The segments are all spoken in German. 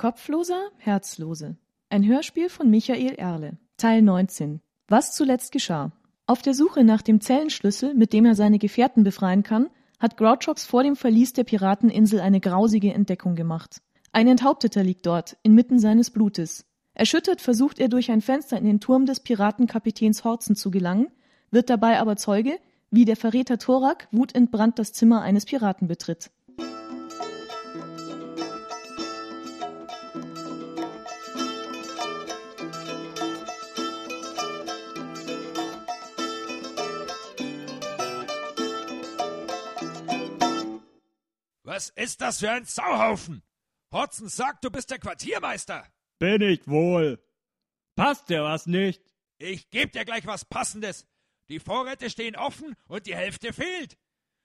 Kopfloser, Herzlose. Ein Hörspiel von Michael Erle. Teil 19. Was zuletzt geschah. Auf der Suche nach dem Zellenschlüssel, mit dem er seine Gefährten befreien kann, hat Grouchox vor dem Verlies der Pirateninsel eine grausige Entdeckung gemacht. Ein Enthaupteter liegt dort, inmitten seines Blutes. Erschüttert versucht er durch ein Fenster in den Turm des Piratenkapitäns Horzen zu gelangen, wird dabei aber Zeuge, wie der Verräter Thorak wutentbrannt das Zimmer eines Piraten betritt. Was ist das für ein Sauhaufen? Hotzen sagt, du bist der Quartiermeister. Bin ich wohl. Passt dir was nicht? Ich geb dir gleich was Passendes. Die Vorräte stehen offen und die Hälfte fehlt.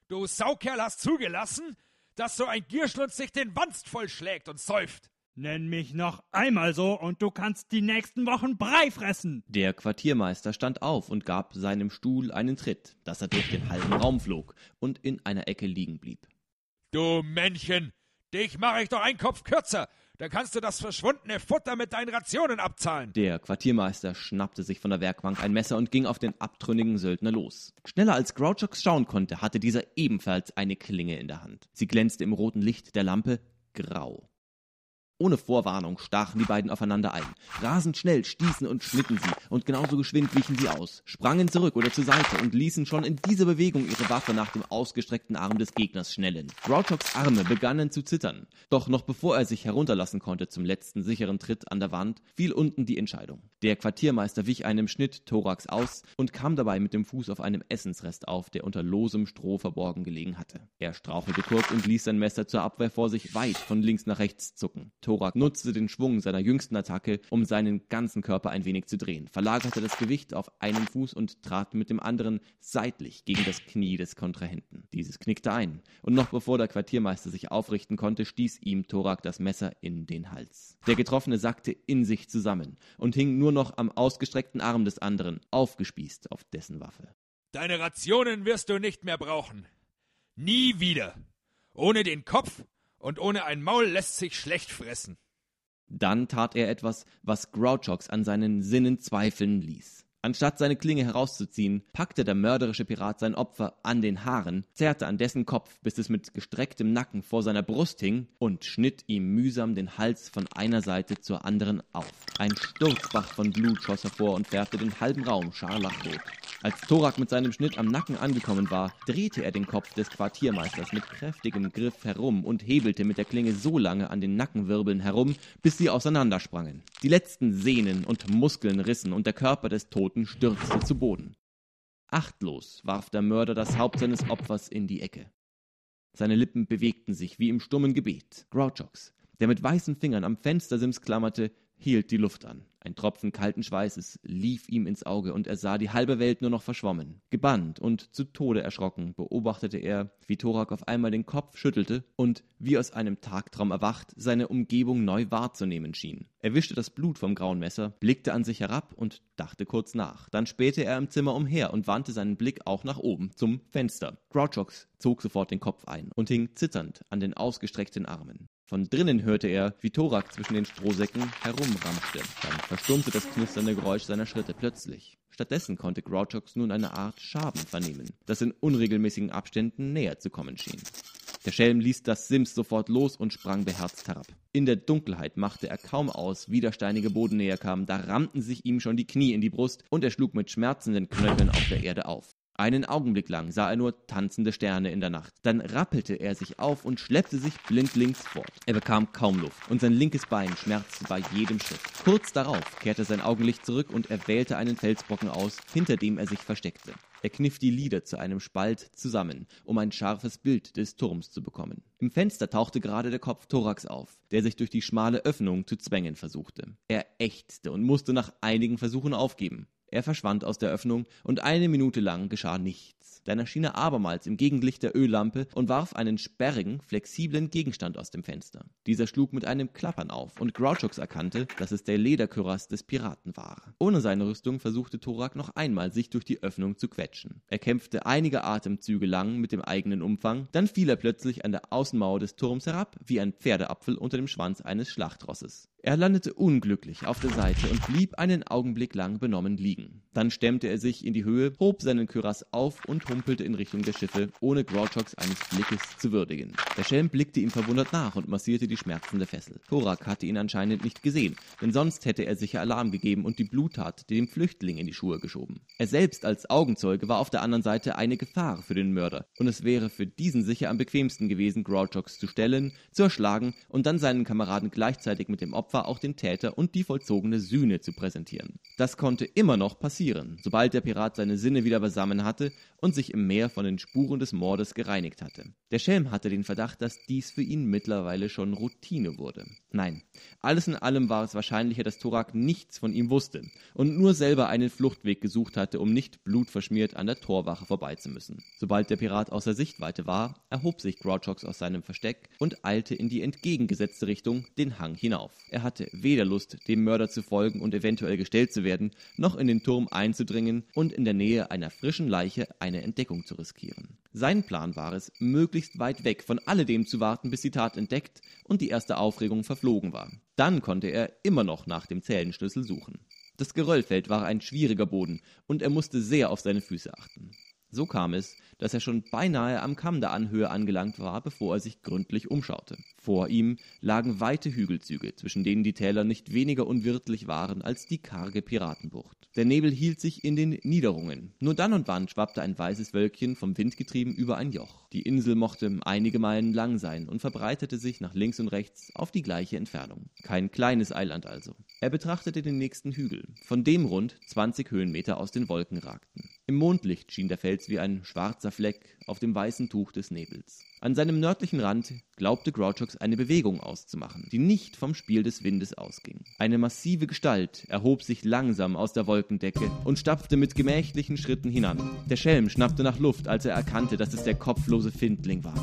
Du Saukerl hast zugelassen, dass so ein Gierschlunz sich den Wanst vollschlägt und säuft. Nenn mich noch einmal so und du kannst die nächsten Wochen Brei fressen. Der Quartiermeister stand auf und gab seinem Stuhl einen Tritt, dass er durch den halben Raum flog und in einer Ecke liegen blieb. Du Männchen, dich mache ich doch einen Kopf kürzer. Dann kannst du das verschwundene Futter mit deinen Rationen abzahlen. Der Quartiermeister schnappte sich von der Werkbank ein Messer und ging auf den abtrünnigen Söldner los. Schneller als Grouchox schauen konnte, hatte dieser ebenfalls eine Klinge in der Hand. Sie glänzte im roten Licht der Lampe grau. Ohne Vorwarnung stachen die beiden aufeinander ein. Rasend schnell stießen und schnitten sie, und genauso geschwind wichen sie aus, sprangen zurück oder zur Seite und ließen schon in dieser Bewegung ihre Waffe nach dem ausgestreckten Arm des Gegners schnellen. Grouchoks Arme begannen zu zittern. Doch noch bevor er sich herunterlassen konnte zum letzten sicheren Tritt an der Wand, fiel unten die Entscheidung. Der Quartiermeister wich einem Schnitt Thorax aus und kam dabei mit dem Fuß auf einem Essensrest auf, der unter losem Stroh verborgen gelegen hatte. Er strauchelte kurz und ließ sein Messer zur Abwehr vor sich weit von links nach rechts zucken. Thorak nutzte den Schwung seiner jüngsten Attacke, um seinen ganzen Körper ein wenig zu drehen, verlagerte das Gewicht auf einen Fuß und trat mit dem anderen seitlich gegen das Knie des Kontrahenten. Dieses knickte ein, und noch bevor der Quartiermeister sich aufrichten konnte, stieß ihm Thorak das Messer in den Hals. Der Getroffene sackte in sich zusammen und hing nur noch am ausgestreckten Arm des anderen, aufgespießt auf dessen Waffe. Deine Rationen wirst du nicht mehr brauchen. Nie wieder. Ohne den Kopf und ohne ein Maul lässt sich schlecht fressen. Dann tat er etwas, was Grouchox an seinen Sinnen zweifeln ließ. Anstatt seine Klinge herauszuziehen, packte der mörderische Pirat sein Opfer an den Haaren, zerrte an dessen Kopf, bis es mit gestrecktem Nacken vor seiner Brust hing, und schnitt ihm mühsam den Hals von einer Seite zur anderen auf. Ein Sturzbach von Blut schoss hervor und färbte den halben Raum scharlachrot. Als Thorak mit seinem Schnitt am Nacken angekommen war, drehte er den Kopf des Quartiermeisters mit kräftigem Griff herum und hebelte mit der Klinge so lange an den Nackenwirbeln herum, bis sie auseinandersprangen. Die letzten Sehnen und Muskeln rissen und der Körper des Toten Toten stürzte zu Boden. Achtlos warf der Mörder das Haupt seines Opfers in die Ecke. Seine Lippen bewegten sich wie im stummen Gebet. Grouchox, der mit weißen Fingern am Fenstersims klammerte, hielt die Luft an. Ein Tropfen kalten Schweißes lief ihm ins Auge und er sah die halbe Welt nur noch verschwommen. Gebannt und zu Tode erschrocken beobachtete er, wie Thorak auf einmal den Kopf schüttelte und, wie aus einem Tagtraum erwacht, seine Umgebung neu wahrzunehmen schien. Er wischte das Blut vom grauen Messer, blickte an sich herab und dachte kurz nach. Dann spähte er im Zimmer umher und wandte seinen Blick auch nach oben, zum Fenster. Grouchox zog sofort den Kopf ein und hing zitternd an den ausgestreckten Armen. Von drinnen hörte er, wie Thorak zwischen den Strohsäcken herumramschte. Dann verstummte das knisternde Geräusch seiner Schritte plötzlich. Stattdessen konnte Grouchox nun eine Art Schaben vernehmen, das in unregelmäßigen Abständen näher zu kommen schien. Der Schelm ließ das Sims sofort los und sprang beherzt herab. In der Dunkelheit machte er kaum aus, wie der steinige Boden näher kam, da rammten sich ihm schon die Knie in die Brust und er schlug mit schmerzenden Knöcheln auf der Erde auf. Einen Augenblick lang sah er nur tanzende Sterne in der Nacht. Dann rappelte er sich auf und schleppte sich blindlings fort. Er bekam kaum Luft und sein linkes Bein schmerzte bei jedem Schritt. Kurz darauf kehrte sein Augenlicht zurück und er wählte einen Felsbrocken aus, hinter dem er sich versteckte. Er kniff die Lider zu einem Spalt zusammen, um ein scharfes Bild des Turms zu bekommen. Im Fenster tauchte gerade der Kopf Thorax auf, der sich durch die schmale Öffnung zu zwängen versuchte. Er ächzte und musste nach einigen Versuchen aufgeben. Er verschwand aus der Öffnung und eine Minute lang geschah nichts. Dann erschien er abermals im Gegenlicht der Öllampe und warf einen sperrigen, flexiblen Gegenstand aus dem Fenster. Dieser schlug mit einem Klappern auf und Grouchox erkannte, dass es der Lederkürass des Piraten war. Ohne seine Rüstung versuchte Thorak noch einmal, sich durch die Öffnung zu quetschen. Er kämpfte einige Atemzüge lang mit dem eigenen Umfang, dann fiel er plötzlich an der Außenmauer des Turms herab, wie ein Pferdeapfel unter dem Schwanz eines Schlachtrosses. Er landete unglücklich auf der Seite und blieb einen Augenblick lang benommen liegen. Dann stemmte er sich in die Höhe, hob seinen Kürass auf und humpelte in Richtung der Schiffe, ohne Grouchox eines Blickes zu würdigen. Der Schelm blickte ihm verwundert nach und massierte die schmerzende Fessel. Thorak hatte ihn anscheinend nicht gesehen, denn sonst hätte er sicher Alarm gegeben und die Bluttat dem Flüchtling in die Schuhe geschoben. Er selbst als Augenzeuge war auf der anderen Seite eine Gefahr für den Mörder, und es wäre für diesen sicher am bequemsten gewesen, Grouchox zu stellen, zu erschlagen und dann seinen Kameraden gleichzeitig mit dem Opfer Opfer auch den Täter und die vollzogene Sühne zu präsentieren. Das konnte immer noch passieren, sobald der Pirat seine Sinne wieder beisammen hatte und sich im Meer von den Spuren des Mordes gereinigt hatte. Der Schelm hatte den Verdacht, dass dies für ihn mittlerweile schon Routine wurde. Nein, alles in allem war es wahrscheinlicher, dass Thorak nichts von ihm wusste und nur selber einen Fluchtweg gesucht hatte, um nicht blutverschmiert an der Torwache vorbeizumüssen. Sobald der Pirat außer Sichtweite war, erhob sich Grouchox aus seinem Versteck und eilte in die entgegengesetzte Richtung, den Hang hinauf. Er hatte weder Lust, dem Mörder zu folgen und eventuell gestellt zu werden, noch in den Turm einzudringen und in der Nähe einer frischen Leiche eine Entdeckung zu riskieren. Sein Plan war es, möglichst weit weg von alledem zu warten, bis die Tat entdeckt und die erste Aufregung verflogen war. Dann konnte er immer noch nach dem Zellenschlüssel suchen. Das Geröllfeld war ein schwieriger Boden und er musste sehr auf seine Füße achten. So kam es, dass er schon beinahe am Kamm der Anhöhe angelangt war, bevor er sich gründlich umschaute. Vor ihm lagen weite Hügelzüge, zwischen denen die Täler nicht weniger unwirtlich waren als die karge Piratenbucht. Der Nebel hielt sich in den Niederungen. Nur dann und wann schwappte ein weißes Wölkchen vom Wind getrieben über ein Joch. Die Insel mochte einige Meilen lang sein und verbreitete sich nach links und rechts auf die gleiche Entfernung. Kein kleines Eiland also. Er betrachtete den nächsten Hügel, von dem rund 20 Höhenmeter aus den Wolken ragten. Im Mondlicht schien der Fels wie ein schwarzer Fleck auf dem weißen Tuch des Nebels. An seinem nördlichen Rand glaubte Grouchox eine Bewegung auszumachen, die nicht vom Spiel des Windes ausging. Eine massive Gestalt erhob sich langsam aus der Wolkendecke und stapfte mit gemächlichen Schritten hinan. Der Schelm schnappte nach Luft, als er erkannte, dass es der kopflose Findling war.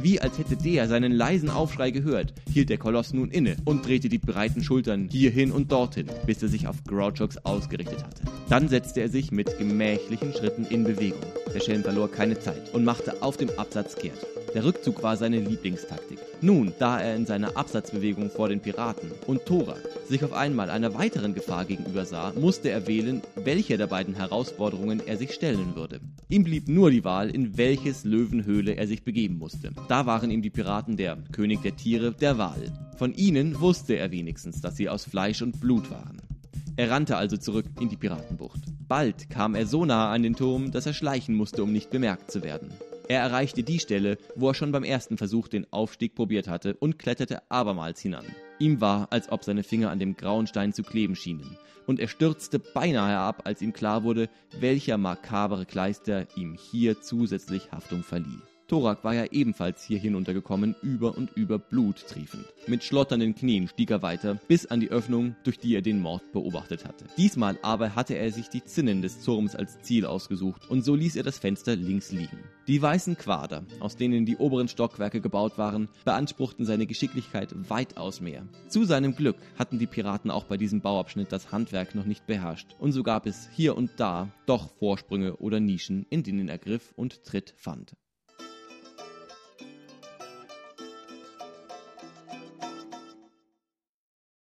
Wie als hätte der seinen leisen Aufschrei gehört, hielt der Koloss nun inne und drehte die breiten Schultern hierhin und dorthin, bis er sich auf Grouchox ausgerichtet hatte. Dann setzte er sich mit gemächlichen Schritten in Bewegung. Der Schelm verlor keine Zeit und machte auf dem Absatz kehrt. Der Rückzug war seine Lieblingstaktik. Nun, da er in seiner Absatzbewegung vor den Piraten und Thorak sich auf einmal einer weiteren Gefahr gegenüber sah, musste er wählen, welche der beiden Herausforderungen er sich stellen würde. Ihm blieb nur die Wahl, in welches Löwenhöhle er sich begeben musste. Da waren ihm die Piraten der König der Tiere der Wahl. Von ihnen wusste er wenigstens, dass sie aus Fleisch und Blut waren. Er rannte also zurück in die Piratenbucht. Bald kam er so nahe an den Turm, dass er schleichen musste, um nicht bemerkt zu werden. Er erreichte die Stelle, wo er schon beim ersten Versuch den Aufstieg probiert hatte und kletterte abermals hinan. Ihm war, als ob seine Finger an dem grauen Stein zu kleben schienen, und er stürzte beinahe ab, als ihm klar wurde, welcher makabere Kleister ihm hier zusätzlich Haftung verlieh. Thorak war ja ebenfalls hier hinuntergekommen, über und über Blut triefend. Mit schlotternden Knien stieg er weiter, bis an die Öffnung, durch die er den Mord beobachtet hatte. Diesmal aber hatte er sich die Zinnen des Turms als Ziel ausgesucht, und so ließ er das Fenster links liegen. Die weißen Quader, aus denen die oberen Stockwerke gebaut waren, beanspruchten seine Geschicklichkeit weitaus mehr. Zu seinem Glück hatten die Piraten auch bei diesem Bauabschnitt das Handwerk noch nicht beherrscht, und so gab es hier und da doch Vorsprünge oder Nischen, in denen er Griff und Tritt fand.